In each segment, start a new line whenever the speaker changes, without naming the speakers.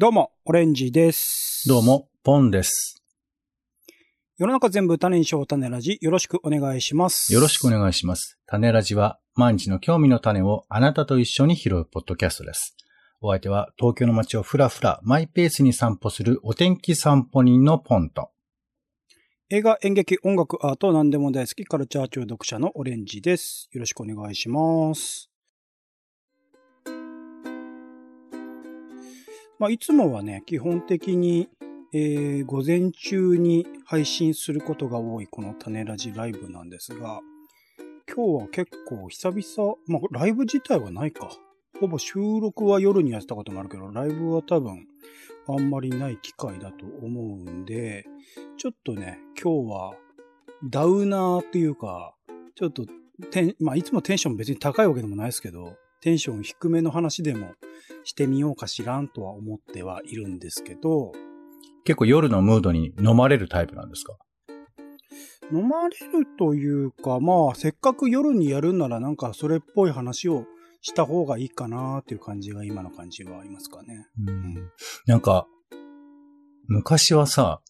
どうも、オレンジです。
どう。も、ポンです。
世の中全部種にしよう種ラジ、よろしくお願いします。
よろしくお願いします。種ラジは、毎日の興味の種をあなたと一緒に拾うポッドキャストです。お相手は、東京の街をふらふら、マイペースに散歩するお天気散歩人のポンと。
映画、演劇、音楽、アート、何でも大好き、カルチャー中毒者のオレンジです。よろしくお願いします。まあ、いつもはね、基本的に、えー午前中に配信することが多いこの種ラジライブなんですが、今日は結構久々、まあ、ライブ自体はないか。ほぼ収録は夜にやってたこともあるけど、ライブは多分あんまりない機会だと思うんで、ちょっとね、今日はダウナーっていうか、ちょっとテン、まあいつもテンション別に高いわけでもないですけど、テンション低めの話でもしてみようかしらんとは思ってはいるんですけど、
結構夜のムードに飲まれるタイプなんですか？
飲まれるというか、まあせっかく夜にやるならなんかそれっぽい話をした方がいいかなっていう感じが今の感じはありますかね。
うん。なんか、昔はさ、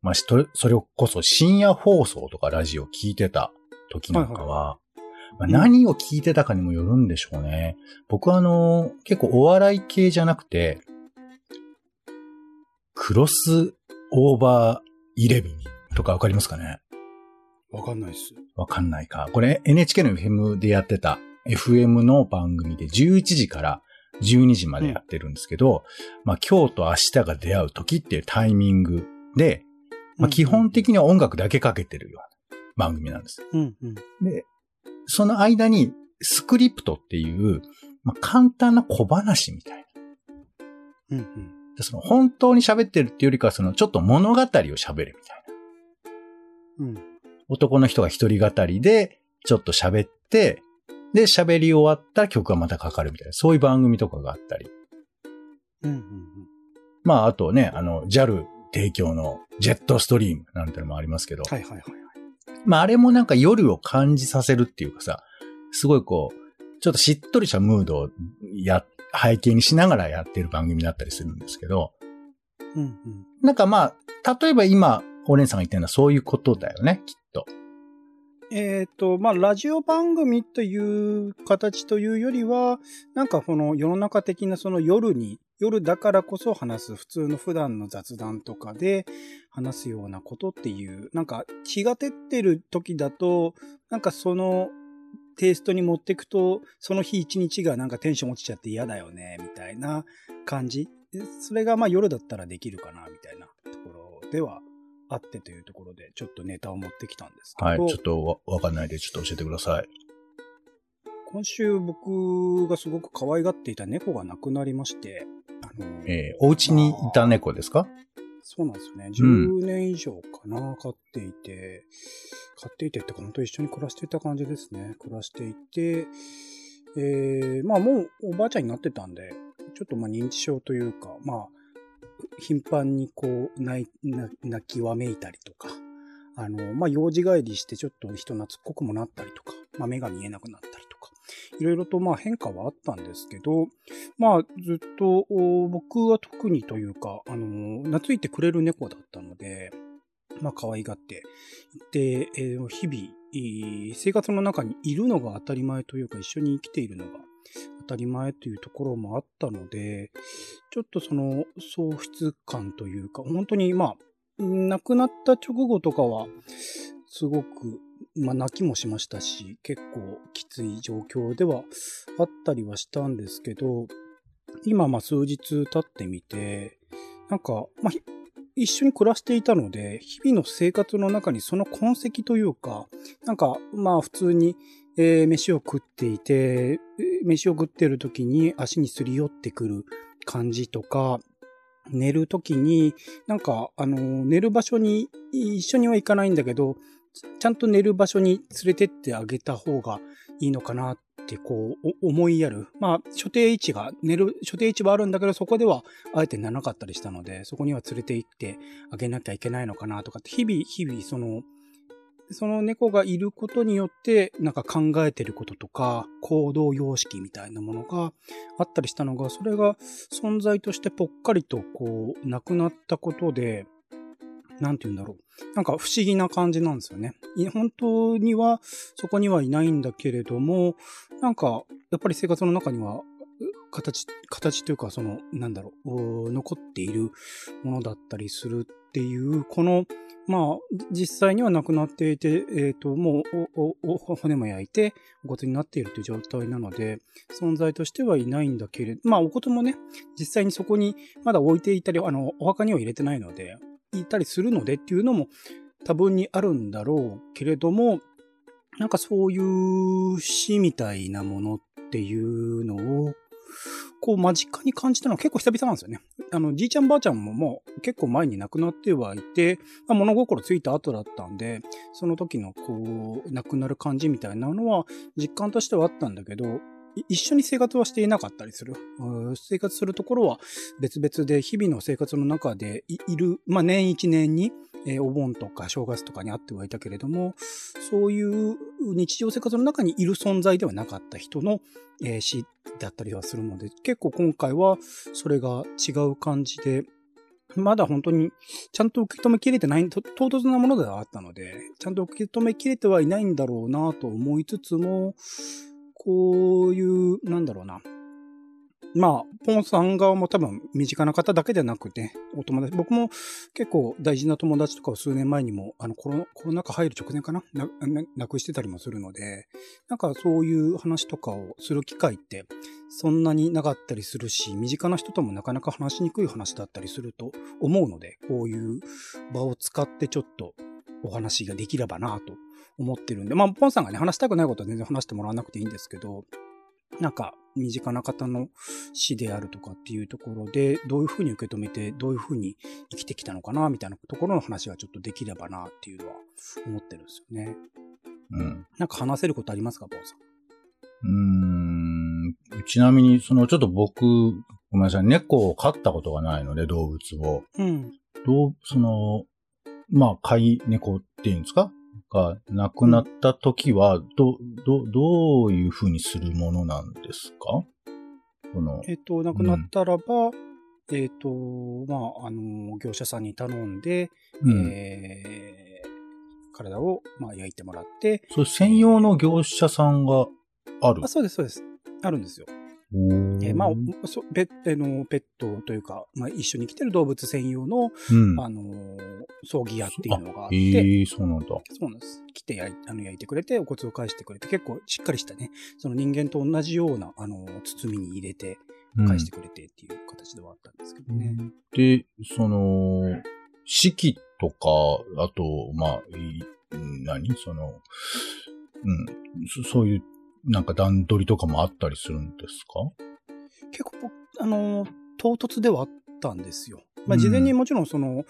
まあ、それこそ深夜放送とかラジオ聞いてた時なんかは、まあ、何を聞いてたかにもよるんでしょうね。僕はあの、結構お笑い系じゃなくて、クロスオーバーイレブンとかわかりますかね？
わかんないです。
わかんないか。これ NHK の FM でやってた FM の番組で11時から12時までやってるんですけど、まあ今日と明日が出会う時っていうタイミングで、まあ基本的には音楽だけかけてるような番組なんです。
うんうん。
で、その間にスクリプトっていう、まあ簡単な小話みたいな。
うんうん。
でその本当に喋ってるっていうよりかはそのちょっと物語を喋るみたいな。
うん。
男の人が一人語りで、ちょっと喋って、で、喋り終わったら曲がまたかかるみたいな、そういう番組とかがあったり。
うんうん
まあ、あとね、あの、JAL 提供のジェットストリームなんてのもありますけど、
はいはいはいはい。
まあ、あれもなんか夜を感じさせるっていうかさ、すごいこう、ちょっとしっとりしたムードをや、背景にしながらやってる番組だったりするんですけど、
うんうん。
なんかまあ、例えば今、お姉さんが言ってるのはそういうことだよね、きっと。
えっ、と、まあ、ラジオ番組という形というよりは、なんかこの世の中的なその夜に、夜だからこそ話す普通の普段の雑談とかで話すようなことっていう、なんか気が照ってる時だと、なんかそのテイストに持っていくと、その日一日がなんかテンション落ちちゃって嫌だよね、みたいな感じ。それがまあ夜だったらできるかな、みたいなところではあってというところで、ちょっとネタを持ってきたんですけど。
はい、ちょっとわわかんないで、ちょっと教えてください。
今週僕がすごく可愛がっていた猫が亡くなりまして、あの、
えーお家にいた猫ですか？
そうなんですよね。
うん
10年以上かな、飼っていて、飼っていてってか本当一緒に暮らしていた感じですね。暮らしていて、えー、まあもうおばあちゃんになってたんで、ちょっとまあ認知症というか、まあ、頻繁にこう泣い泣泣きわめいたりとか、あの、まあ用事帰りしてちょっと人懐っこくもなったりとか、まあ目が見えなくなったりとか、いろいろとまあ変化はあったんですけど、まあずっと僕は特にというか、あの、懐いてくれる猫だったので、まあ可愛がっていて、えー日々、生活の中にいるのが当たり前というか一緒に生きているのが当たり前というところもあったので、ちょっとその喪失感というか、本当にまあ、亡くなった直後とかは、すごく、まあ泣きもしましたし、結構きつい状況ではあったりはしたんですけど、今まあ数日経ってみて、なんか、まあ、一緒に暮らしていたので、日々の生活の中にその痕跡というか、なんか、まあ普通に、えー飯を食っていて、飯を食ってる時に足にすり寄ってくる感じとか、寝る時に、なんか、あの、寝る場所に一緒には行かないんだけど、ちゃんと寝る場所に連れてってあげた方がいいのかなってこう思いやる。まあ、所定位置が、寝る所定位置はあるんだけど、そこではあえて寝なかったりしたので、そこには連れて行ってあげなきゃいけないのかなとかって、日々、日々、その、その猫がいることによって、なんか考えてることとか、行動様式みたいなものがあったりしたのが、それが存在としてぽっかりとこう、なくなったことで、なんて言うんだろう。なんか不思議な感じなんですよね。本当にはそこにはいないんだけれども、なんかやっぱり生活の中には形、形というかその、なんだろう、残っているものだったりするっていう、この、まあ、実際にはなくなっていて、えっ、ー、と、もうお、お、骨も焼いて、お骨になっているという状態なので、存在としてはいないんだけれど、まあ、お骨もね、実際にそこにまだ置いていたり、あの、お墓には入れてないので、いたりするのでっていうのも多分にあるんだろうけれども、なんかそういう死みたいなものっていうのを、こう間近に感じたのは結構久々なんですよね。あの、じいちゃんばあちゃんももう結構前に亡くなってはいて、まあ、物心ついた後だったんで、その時のこう、亡くなる感じみたいなのは実感としてはあったんだけど、一緒に生活はしていなかったりする？生活するところは別々で日々の生活の中でいる、まあ年一年に、えー、お盆とか正月とかにあってはいたけれども、そういう日常生活の中にいる存在ではなかった人の、えー、死だったりはするので、結構今回はそれが違う感じで、まだ本当にちゃんと受け止めきれてない、唐突なものではあったので、ちゃんと受け止めきれてはいないんだろうなと思いつつも、こういう、なんだろうな。まあ、ポンさん側も多分身近な方だけでなくて、お友達、僕も結構大事な友達とかを数年前にも、あのコロ、コロナ禍入る直前かなな、なくしてたりもするので、なんかそういう話とかをする機会ってそんなになかったりするし、身近な人ともなかなか話しにくい話だったりすると思うので、こういう場を使ってちょっとお話ができればなと思ってるんで、まあ、ポンさんがね、話したくないことは全然話してもらわなくていいんですけど、なんか、身近な方の死であるとかっていうところで、どういうふうに受け止めて、どういうふうに生きてきたのかな、みたいなところの話がちょっとできればな、っていうのは思ってるんですよね。
うん。
なんか話せることありますか、ポンさん？
うーん。ちなみに、その、ちょっと僕、ごめんなさい、猫を飼ったことがないので、動物を。
うん。
どう、その、まあ、飼い猫っていうんですか？が亡くなった時は、ど、ど、どういうふうにするものなんですか？
この。えっと、亡くなったらば、うん、えっと、まあ、あの、業者さんに頼んで、うん、えー、体を、まあ、焼いてもらって。
それ専用の業者さんがある？
あそうです、そうです。あるんですよ。えー、まあ、ペッのペットというか、まあ、一緒に来てる動物専用の、うん、あの葬儀屋っていうのがあって。
ええー、そうなんだ。
そうなんです。来て焼いあの焼いてくれて、お骨を返してくれて、結構しっかりしたね、その人間と同じような、あの包みに入れて、返してくれてっていう形ではあったんですけどね。うん、
で、その、式とか、あと、まあ、何？その、うん、そういうなんか段取りとかもあったりするんですか？
結構、あの、唐突ではあったんですよ。まあ、事前にもちろんその、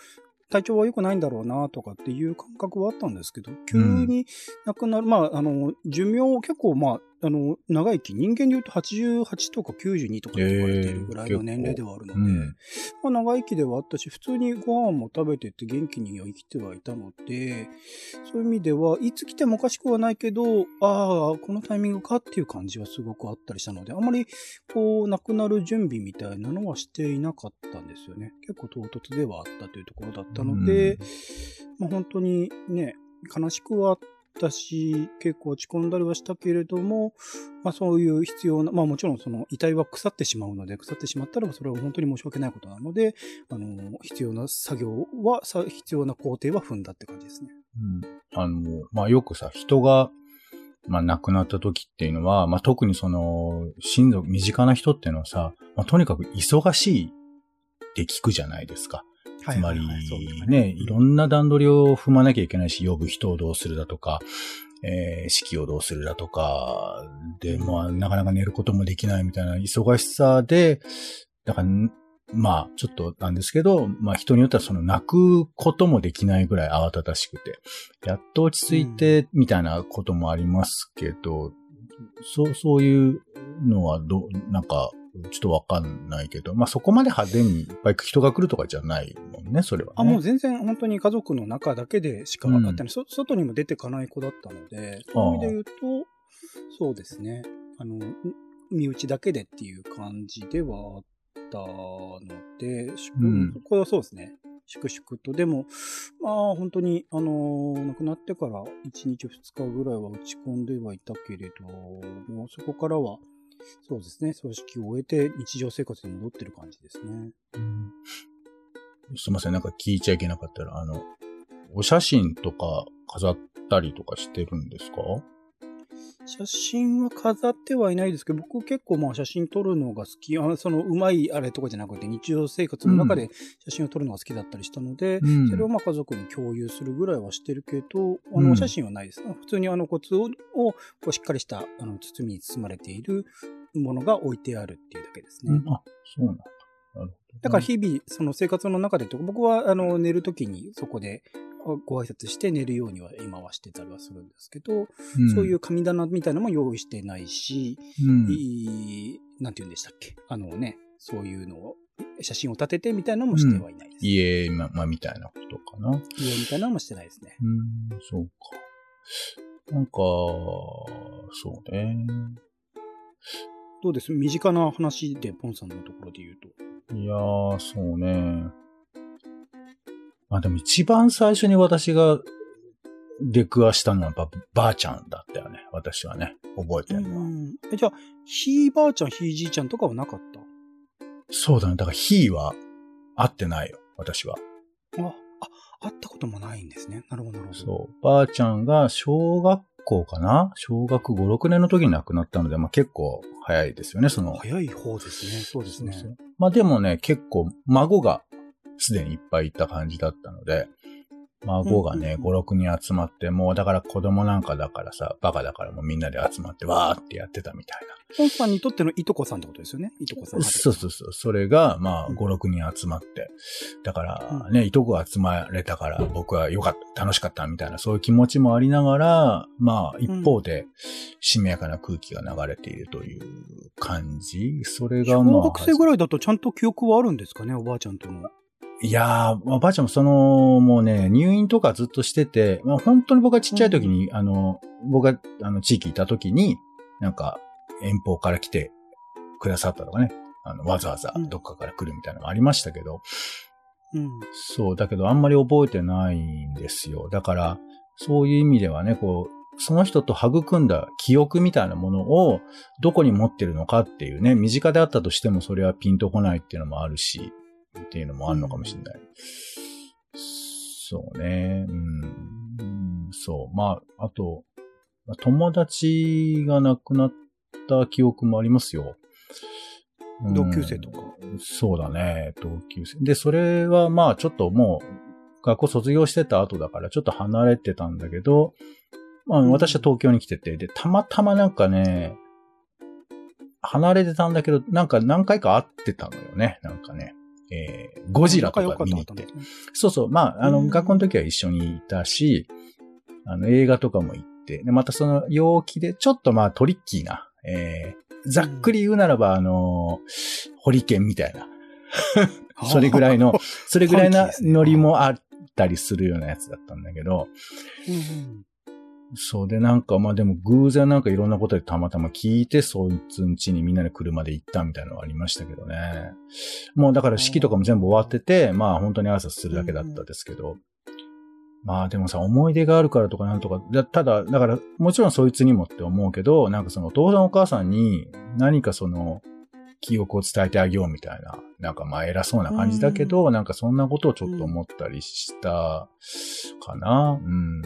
体調は良くないんだろうなとかっていう感覚はあったんですけど、急に亡くなる、うん、まあ、あの、寿命結構、まあ、あの、長生き、人間で言うと88とか92とかって言われてるぐらいの年齢ではあるので、えーうん、まあ長生きではあったし、普通にご飯も食べてって元気には生きてはいたので、そういう意味では、いつ来てもおかしくはないけど、ああ、このタイミングかっていう感じはすごくあったりしたので、あまり、こう、亡くなる準備みたいなのはしていなかったんですよね。結構唐突ではあったというところだったので、うん、まあ本当にね、悲しくはったし、結構落ち込んだりはしたけれども、まあそういう必要な、まあもちろんその遺体は腐ってしまうので、腐ってしまったらそれは本当に申し訳ないことなので、あの、必要な作業は、必要な工程は踏んだって感じですね。
うん。あの、まあよくさ、人が、まあ亡くなった時っていうのは、まあ特にその、親族、身近な人っていうのはさ、まあとにかく忙しいって聞くじゃないですか。つまり、ね、いろんな段取りを踏まなきゃいけないし、呼ぶ人をどうするだとか、えー、式をどうするだとか、で、まあ、なかなか寝ることもできないみたいな忙しさで、だから、まあ、ちょっとなんですけど、まあ人によってはその泣くこともできないぐらい慌ただしくて、やっと落ち着いてみたいなこともありますけど、うん、そう、そういうのはど、なんかちょっとわかんないけど、まあそこまで派手にいっぱい人が来るとかじゃないもんね、それは、ね。
あ、もう全然本当に家族の中だけでしか
うん
あってない、そ外にも出てかない子だったので、そういう意味で言うと、そうですね。あの、身内だけでっていう感じではあったので、し
うん
これはそうですね。粛々と。でも、まあ本当に、あの、亡くなってから1日2日ぐらいは落ち込んではいたけれど、もうそこからは、そうですね、葬式を終えて日常生活に戻ってる感じですね。
うんすいません、なんか聞いちゃいけなかったら、あの、お写真とか飾ったりとかしてるんですか？
写真は飾ってはいないですけど、僕結構まあ写真撮るのが好き。あのそのうまいあれとかじゃなくて日常生活の中で写真を撮るのが好きだったりしたので、
うん
それをまあ家族に共有するぐらいはしてるけど、あ
うん
のお写真はないです。普通にあの骨ををこうしっかりしたあの包みに包まれているものが置いてあるっていうだけですね。
うんあ、そうなんだ。
だから日々、その生活の中でと、僕はあの寝るときにそこであご挨拶して寝るようには今はしてたりはするんですけど、
うん
そういう神棚みたいなのも用意してないし、
うん
いいなんて言うんでしたっけ？あのね、そういうのを、写真を立ててみたいなのもしてはいないです。
家、ま、まあ、みたいなことかな。
家みたいなのもしてないですね。
うん、そうか。なんか、そうね。
どうです？身近な話で、ポンさんのところで言うと。
いやー、そうね。まあでも一番最初に私が出くわしたのはやっぱばあちゃんだったよね。私はね。覚えてるのは。
うんえじゃあ、ひいばあちゃん、ひいじいちゃんとかはなかった？
そうだね。だからひーは会ってないよ。私は。
あ、あ、会ったこともないんですね。なるほど、なるほど。
そう。ばあちゃんが小学校かな？小学5、6年の時に亡くなったので、まあ結構早いですよね。その。
早い方ですね。そうですね。
まあでもね、結構孫がすでにいっぱいいた感じだったので、孫がね、
うんうん
5、6人集まって、もうだから子供なんかだからさ、バカだからもうみんなで集まってわーってやってたみたい
ポンさんにとってのいとこさんってことですよね？いとこさん。
な。そうそうそう。それが、まあ、
うん
5、6人集まって。だからね、いとこ集まれたから僕は良かった、楽しかったみたいな、そういう気持ちもありながら、まあ、一方で、しめやかな空気が流れているという感じ。それがまあ、
小学生ぐらいだとちゃんと記憶はあるんですかね、おばあちゃんとの。
いやー、おばあちゃんもその、もうね、入院とかずっとしてて、まあ、本当に僕がちっちゃい時に、あの、僕が、あの、地域いた時に、なんか、遠方から来てくださったとかね、あの、わざわざどっかから来るみたいなのがありましたけど、
うん。
そう、だけどあんまり覚えてないんですよ。だから、そういう意味ではね、こう、その人と育んだ記憶みたいなものをどこに持ってるのかっていうね、身近であったとしてもそれはピンとこないっていうのもあるし、っていうのもあるのかもしれない。そうね、うん、うんそう。まあ、あと、まあ友達が亡くなった記憶もありますよ。うん
同級生とか？
そうだね、同級生。で、それはまあちょっともう、学校卒業してた後だからちょっと離れてたんだけど、まあ
うん
私は東京に来てて、で、たまたまなんかね、離れてたんだけど、なんか何回か会ってたのよね、なんかね。えー、ゴジラとか見に行って。そうそう、まあ、あの、
うん。
学校の時は一緒にいたし、あの、映画とかも行って、で、またその陽気で、ちょっとまあトリッキーな、えー、ざっくり言うならば、あの、ホリケンみたいな、それぐらいの、それぐらいなノリもあったりするようなやつだったんだけど、
うん
そうで、なんか、まあでも偶然なんかいろんなことでたまたま聞いて、そいつん家にみんなで車で行ったみたいなのがありましたけどね。もうだから式とかも全部終わってて、まあ本当に挨拶するだけだったですけど。まあでもさ、思い出があるからとかなんとか、だただ、だからもちろんそいつにもって思うけど、なんかそのお父さんお母さんに何かその、記憶を伝えてあげようみたいな、なんかまあ偉そうな感じだけど、なんかそんなことをちょっと思ったりしたかな。うん。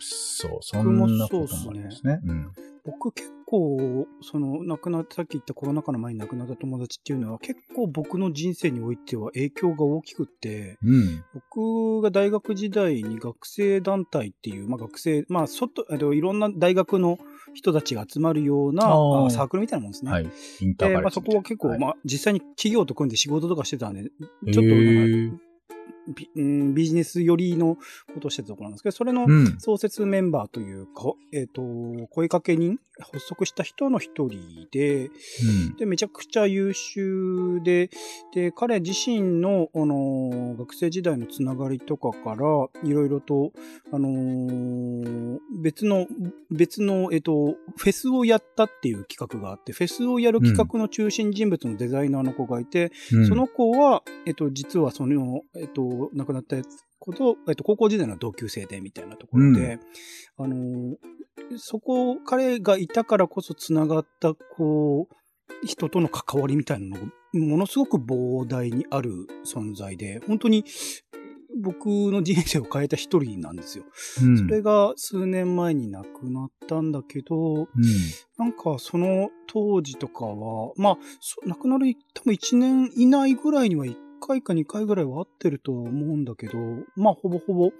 そう、そんなこともありますね。うん。
僕結構、その、亡くなって、さっき言ったコロナ禍の前に亡くなった友達っていうのは結構僕の人生においては影響が大きくって、
うん。
僕が大学時代に学生団体っていう、まあ学生、まあ外、いろんな大学の人たちが集まるような
あー
あサークルみたいなもんですね。
はい。インター
で、
バレ
まあそこは結構、
はい
まあ実際に企業と組んで仕事とかしてたんで、ちょっと
へ
なん
ー
か、ビうんビジネス寄りのことをしてたところなんですけど、それの
うん。
創設メンバーというか、えっ、と、声かけ人、発足した人の一人で、
うん。
で、めちゃくちゃ優秀で、で、彼自身の、あの、学生時代のつながりとかから、いろいろと、あのー別の、別の、えっと、フェスをやったっていう企画があって、フェスをやる企画の中心人物のデザイナーの子がいて、
うん
その子は、えっと、実はその、えっと、亡くなったこと、えっと、高校時代の同級生で、みたいなところで、あのーそこ、彼がいたからこそ繋がった、こう、人との関わりみたいなのが、ものすごく膨大にある存在で、本当に、僕の人生を変えた一人なんですよ。
うん
それが数年前に亡くなったんだけど、
うん。
なんかその当時とかは、まあ、そ亡くなる多分1年以内ぐらいには1回か2回ぐらいは会ってると思うんだけど、まあほぼほぼ、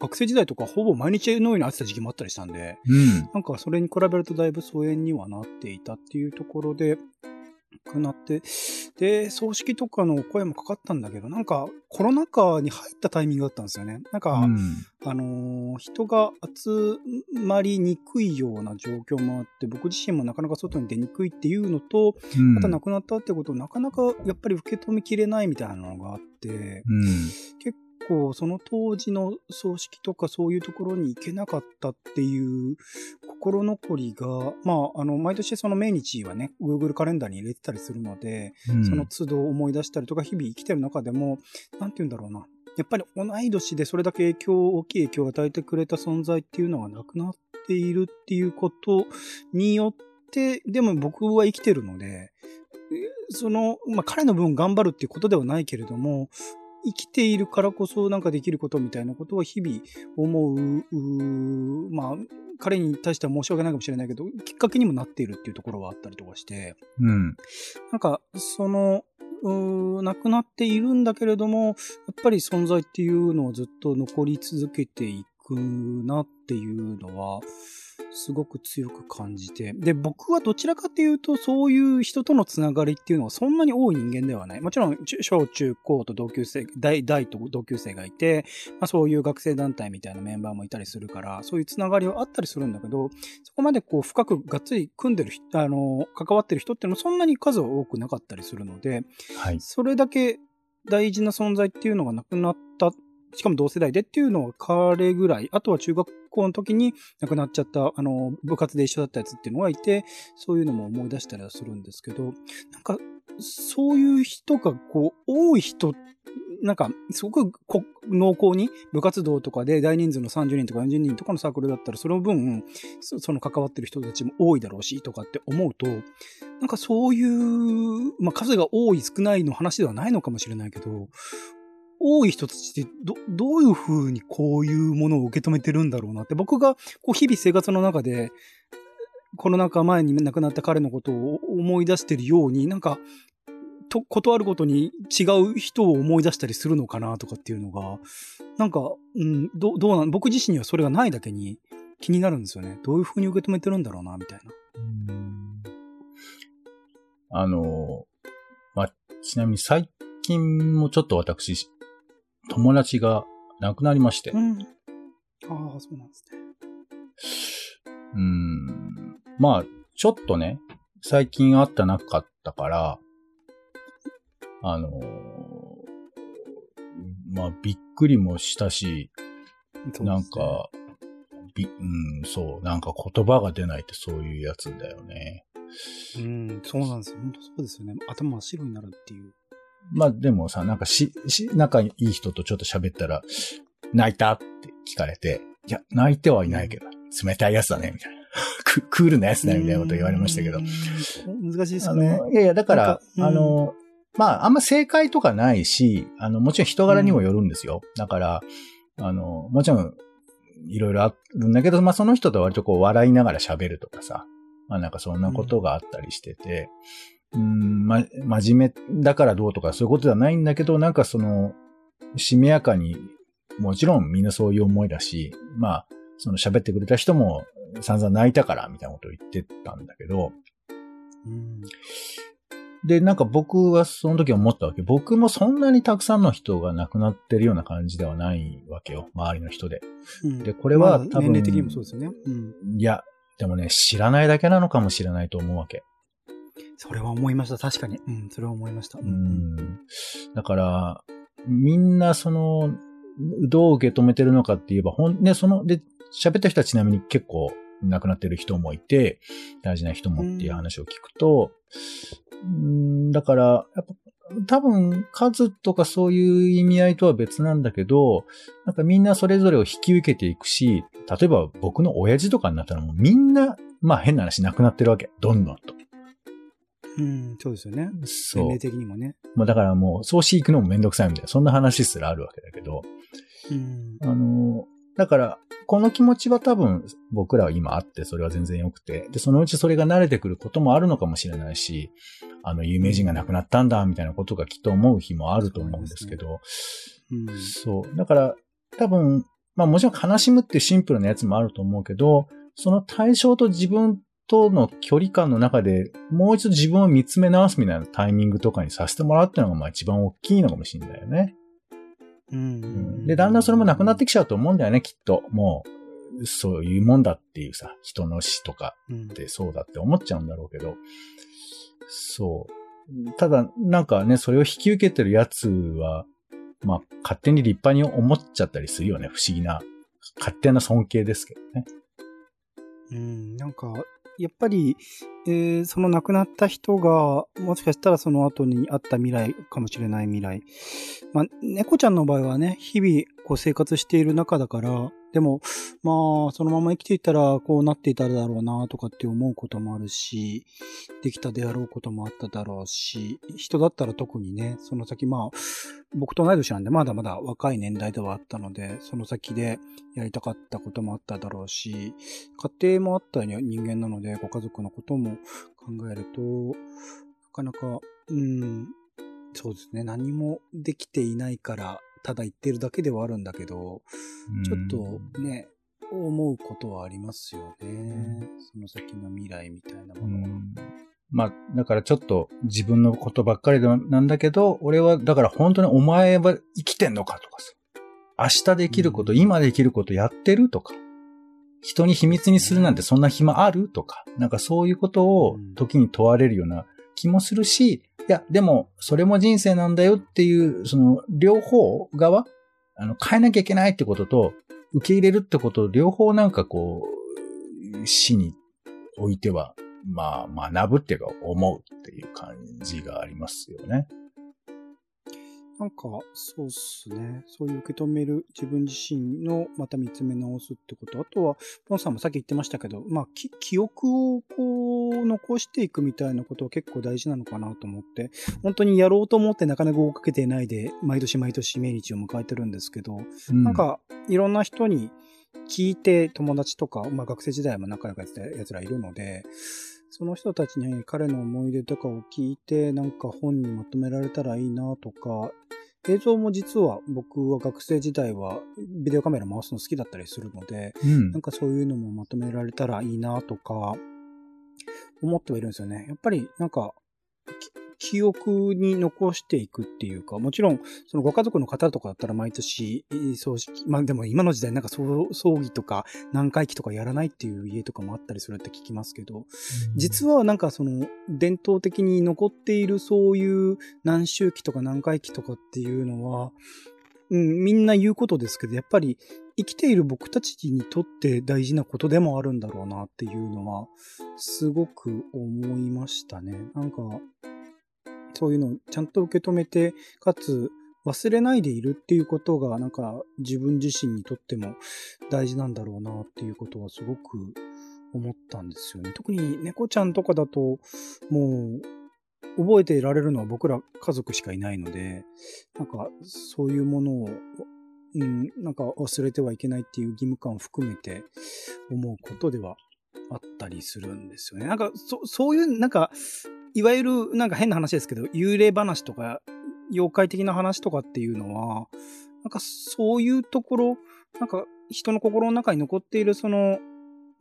学生時代とかほぼ毎日のように会ってた時期もあったりしたんで、
うん。
なんかそれに比べるとだいぶ疎遠にはなっていたっていうところで、亡くなって、で、葬式とかの声もかかったんだけど、なんかコロナ禍に入ったタイミングだったんですよね。なんか、
うん
あのー人が集まりにくいような状況もあって、僕自身もなかなか外に出にくいっていうのと、
うん
また亡くなったってことをなかなかやっぱり受け止めきれないみたいなのがあって、
うん。
結構その当時の葬式とかそういうところに行けなかったっていう心残りが、まあ、あの、毎年その命日はね、Google カレンダーに入れてたりするので、
うん
その都度思い出したりとか、日々生きてる中でも、なんて言うんだろうな。やっぱり同い年でそれだけ影響、大きい影響を与えてくれた存在っていうのがなくなっているっていうことによって、でも僕は生きてるので、えその、まあ、彼の分頑張るっていうことではないけれども、生きているからこそなんかできることみたいなことは日々思う、まあ、彼に対しては申し訳ないかもしれないけど、きっかけにもなっているっていうところはあったりとかして、
うん。
なんか、その、うー亡くなっているんだけれども、やっぱり存在っていうのをずっと残り続けていくなっていうのは、すごく強く感じて。で、僕はどちらかというと、そういう人とのつながりっていうのはそんなに多い人間ではない。もちろん、中小中高と同級生、大、大と同級生がいて、まあそういう学生団体みたいなメンバーもいたりするから、そういうつながりはあったりするんだけど、そこまでこう深くがっつり組んでる人、あの、関わってる人っていうのもそんなに数は多くなかったりするので、
はい。
それだけ大事な存在っていうのがなくなった、しかも同世代でっていうのは彼ぐらい、あとは中学校の時に亡くなっちゃった、あの、部活で一緒だったやつっていうのがいて、そういうのも思い出したりはするんですけど、なんか、そういう人がこう、多い人、なんか、すごく濃厚に部活動とかで大人数の30人とか40人とかのサークルだったら、その分、その関わってる人たちも多いだろうし、とかって思うと、なんかそういう、まあ数が多い少ないの話ではないのかもしれないけど、多い人たちってど、どういう風にこういうものを受け止めてるんだろうなって、僕がこう日々生活の中で、コロナ禍前に亡くなった彼のことを思い出してるように、なんか、と、ことあるごとに違う人を思い出したりするのかなとかっていうのが、なんか、うん、どどうなん、僕自身にはそれがないだけに気になるんですよね。どういう風に受け止めてるんだろうな、みたいな。
あの、まあ、ちなみに最近もちょっと私、友達が亡くなりまして、
うん。ああ、そうなんですね。
うーん。まあ、ちょっとね、最近会ったなかったから、あのーまあ、びっくりもしたし、
ね
なん、か、び、うん、そう、なんか言葉が出ないってそういうやつだよね。
うん、そうなんですよ。本当そうですよね。頭真っ白になるっていう。
まあでもさ、なんかし、し、仲いい人とちょっと喋ったら、泣いたって聞かれて、いや、泣いてはいないけど、冷たいやつだね、みたいな。ククールなやつだね、みたいなこと言われましたけど
う。ん。難しいですね。
の、いやいや、だからあの、まあ、あんま正解とかないし、あの、もちろん人柄にもよるんですよ。だから、あの、もちろん、いろいろあるんだけど、まあ、その人と割とこう、笑いながら喋るとかさ、まあ、なんかそんなことがあったりしてて、うん、ま、真面目だからどうとかそういうことではないんだけど、なんかその、しめやかに、もちろんみんなそういう思いだし、まあ、その喋ってくれた人も散々泣いたから、みたいなことを言ってたんだけど、
うん。
で、なんか僕はその時思ったわけ。僕もそんなにたくさんの人が亡くなってるような感じではないわけよ。周りの人で。
うん
で、これは
まあ
多分、
年齢的にもそうですよね。うん。
いや、でもね、知らないだけなのかもしれないと思うわけ。
それは思いました。確かに。うん、それは思いました。う
う。ん。だから、みんなその、どう受け止めてるのかって言えば、ほん、ね、その、で、喋った人はちなみに結構亡くなってる人もいて、大事な人もっていう話を聞くと、うん、だから、やっぱ、多分、数とかそういう意味合いとは別なんだけど、なんかみんなそれぞれを引き受けていくし、例えば僕の親父とかになったらもうみんな、まあ変な話なくなってるわけ。どんどんと。
うん、そうですよね。
そう
年齢。的にもね。
もうだからもう、葬式行くのもめんどくさいみたいな、そんな話すらあるわけだけど、
うん。
あの、だから、この気持ちは多分僕らは今あって、それは全然良くて、で、そのうちそれが慣れてくることもあるのかもしれないし、あの、有名人が亡くなったんだ、みたいなことがきっと思う日もあると思うんですけど、
うん。
そう。だから、多分、まあもちろん悲しむっていうシンプルなやつもあると思うけど、その対象と自分との距離感の中で、もう一度自分を見つめ直すみたいなタイミングとかにさせてもらうっていうのがまあ一番大きいのかもしれないよね。
うん。
で、だんだんそれもなくなってきちゃうと思うんだよね、きっと。もう、そういうもんだっていうさ、人の死とか
うん
ってそうだって思っちゃうんだろうけど、そう。ただ、なんかね、それを引き受けてるやつは、まあ、勝手に立派に思っちゃったりするよね、不思議な。勝手な尊敬ですけどね。
うん、なんか、やっぱり、えーその亡くなった人が、もしかしたらその後にあった未来かもしれない未来。まあ、猫ちゃんの場合はね、日々こう生活している中だから、でも、まあ、そのまま生きていたらこうなっていただろうなとかって思うこともあるし、できたであろうこともあっただろうし、人だったら特にね、その先まあ、僕と同い年なんでまだまだ若い年代ではあったので、その先でやりたかったこともあっただろうし、家庭もあった人間なので、ご家族のことも考えると、なかなか、うん、そうですね、何もできていないから、ただ言ってるだけではあるんだけど、ちょっとね、思うことはありますよね。その先の未来みたいな
う
ものは。
ん。まあ、だからちょっと自分のことばっかりでなんだけど、俺は、だから本当にお前は生きてんのかとかさ、明日できること、
うん。
今できることやってるとか、人に秘密にするなんてそんな暇あるとか、なんかそういうことを
うん。
時に問われるような気もするし、いや、でも、それも人生なんだよっていう、その、両方側、あの、変えなきゃいけないってことと、受け入れるってこと、両方なんかこう、死においては、まあ、学ぶっていうか、思うっていう感じがありますよね。
なんか、そうっすね。そういう受け止める自分自身のまた見つめ直すってこと。あとは、ポンさんもさっき言ってましたけど、まあ、記憶をこう、残していくみたいなことは結構大事なのかなと思って、本当にやろうと思ってなかなか追っかけていないで、毎年毎年命日を迎えてるんですけど、
うん
なん、か、いろんな人に聞いて友達とか、まあ学生時代も仲良くやってた奴らいるので、その人たちに彼の思い出とかを聞いて、なんか本にまとめられたらいいなとか、映像も実は僕は学生時代はビデオカメラ回すの好きだったりするので、
うん
なんかそういうのもまとめられたらいいなとか、思ってはいるんですよね。やっぱりなんか、き記憶に残していくっていうか、もちろん、そのご家族の方とかだったら毎年、えー葬式、まあでも今の時代なんか葬葬儀とか何回忌とかやらないっていう家とかもあったりするって聞きますけど、実はなんかその伝統的に残っているそういう何周期とか何回忌とかっていうのは、うん、みんな言うことですけど、やっぱり生きている僕たちにとって大事なことでもあるんだろうなっていうのは、すごく思いましたね。なんか、そういうのをちゃんと受け止めて、かつ忘れないでいるっていうことが、なんか自分自身にとっても大事なんだろうなっていうことはすごく思ったんですよね。特に猫ちゃんとかだと、もう、覚えていられるのは僕ら家族しかいないので、なんかそういうものを、うん、なんか忘れてはいけないっていう義務感を含めて思うことではあったりするんですよね。なんかそそういう、なんか、いわゆるなんか変な話ですけど、幽霊話とか妖怪的な話とかっていうのは、なんかそういうところ、なんか人の心の中に残っているその、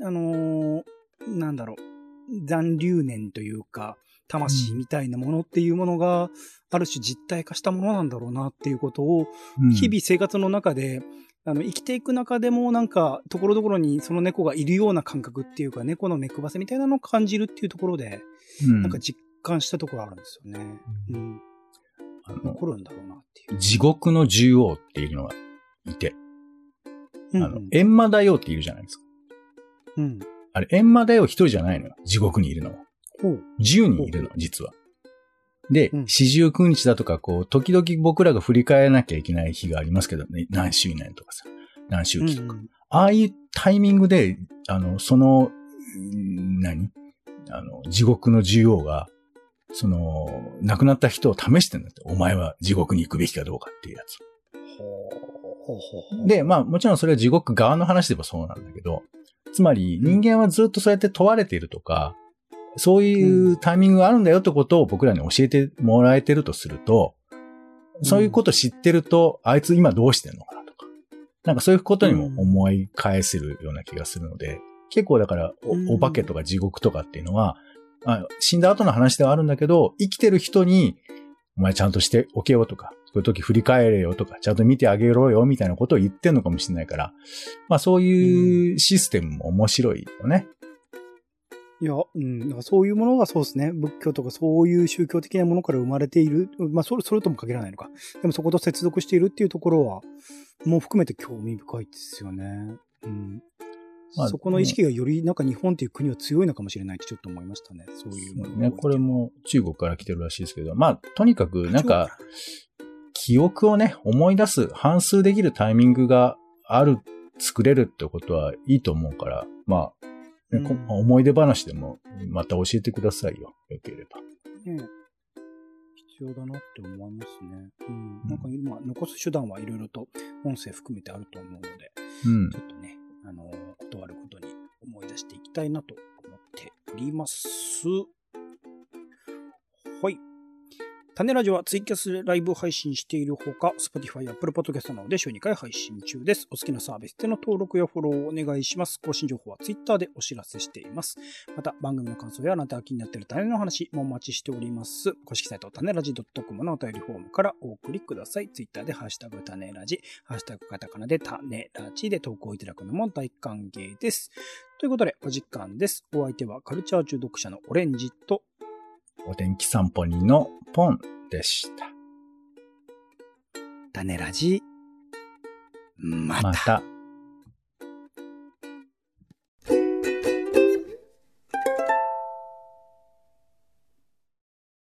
あのーなんだろう、残留念というか、魂みたいなものっていうものが、ある種実体化したものなんだろうなっていうことを、
うん
日々生活の中で、あの、生きていく中でもなんか、ところどころにその猫がいるような感覚っていうか、猫の目配せみたいなのを感じるっていうところで、
うん
なんか実感したところあるんですよね。うん。
あの
残るんだろうなっていう。
地獄の獣王っていうのがいて、
うん
あの、閻魔大王っているじゃないですか。
うん。
あれ、閻魔大王一人じゃないのよ。地獄にいるのは。
ほう。
10人いるの、実は。で
うん、
四十九日だとか、こう、時々僕らが振り返らなきゃいけない日がありますけどね、何周年とかさ、何周期とか。
うん
ああいうタイミングで、あの、その、うん何？あの、地獄の獣王が、その、亡くなった人を試してんだって。お前は地獄に行くべきかどうかっていうやつ。で、まあもちろんそれは地獄側の話でもそうなんだけど、つまり人間はずっとそうやって問われているとか、そういうタイミングがあるんだよってことを僕らに教えてもらえてるとすると、そういうこと知ってると、あいつ今どうしてんのかなとか、なんかそういうことにも思い返せるような気がするので、結構だから
うん。
お、お化けとか地獄とかっていうのは、あ死んだ後の話ではあるんだけど、生きてる人に、お前ちゃんとしておけよとか、そういう時振り返れよとか、ちゃんと見てあげろよみたいなことを言ってんのかもしれないから、まあそういうシステムも面白いよね。
いや、うん、だからそういうものがそうですね、仏教とかそういう宗教的なものから生まれている、まあそれ、それとも限らないのか。でもそこと接続しているっていうところは、もう含めて興味深いですよね。うん。
まあ
そこの意識がよりなんか日本っていう国は強いのかもしれないってちょっと思いましたね。そういうもの
ね、これ。も中国から来てるらしいですけど、まあとにかくなんか、記憶をね、思い出す、反数できるタイミングがある、作れるってことはいいと思うから、まあ、
うん
思い出話でもまた教えてくださいよ。よければ。
ね必要だなって思いますね。うん。なんか今、残す手段はいろいろと音声含めてあると思うので、
うん
ちょ。っとね、あの、断ることに思い出していきたいなと思っております。はい。種ラジオはツイキャスライブ配信しているほか、Spotify、Apple Podcast などで週2回配信中です。お好きなサービスでの登録やフォローをお願いします。更新情報は Twitter でお知らせしています。また、番組の感想やあなたが気になっている種の話もお待ちしております。公式サイト、種ラジ .com のお便りフォームからお送りください。Twitter でハッシュタグ種ラジ、ハッシュタグカタカナで種ラジで投稿いただくのも大歓迎です。ということで、お時間です。お相手はカルチャー中毒者のオレンジと、
お天気散歩人のポンでした。
種ラジ、また。
また。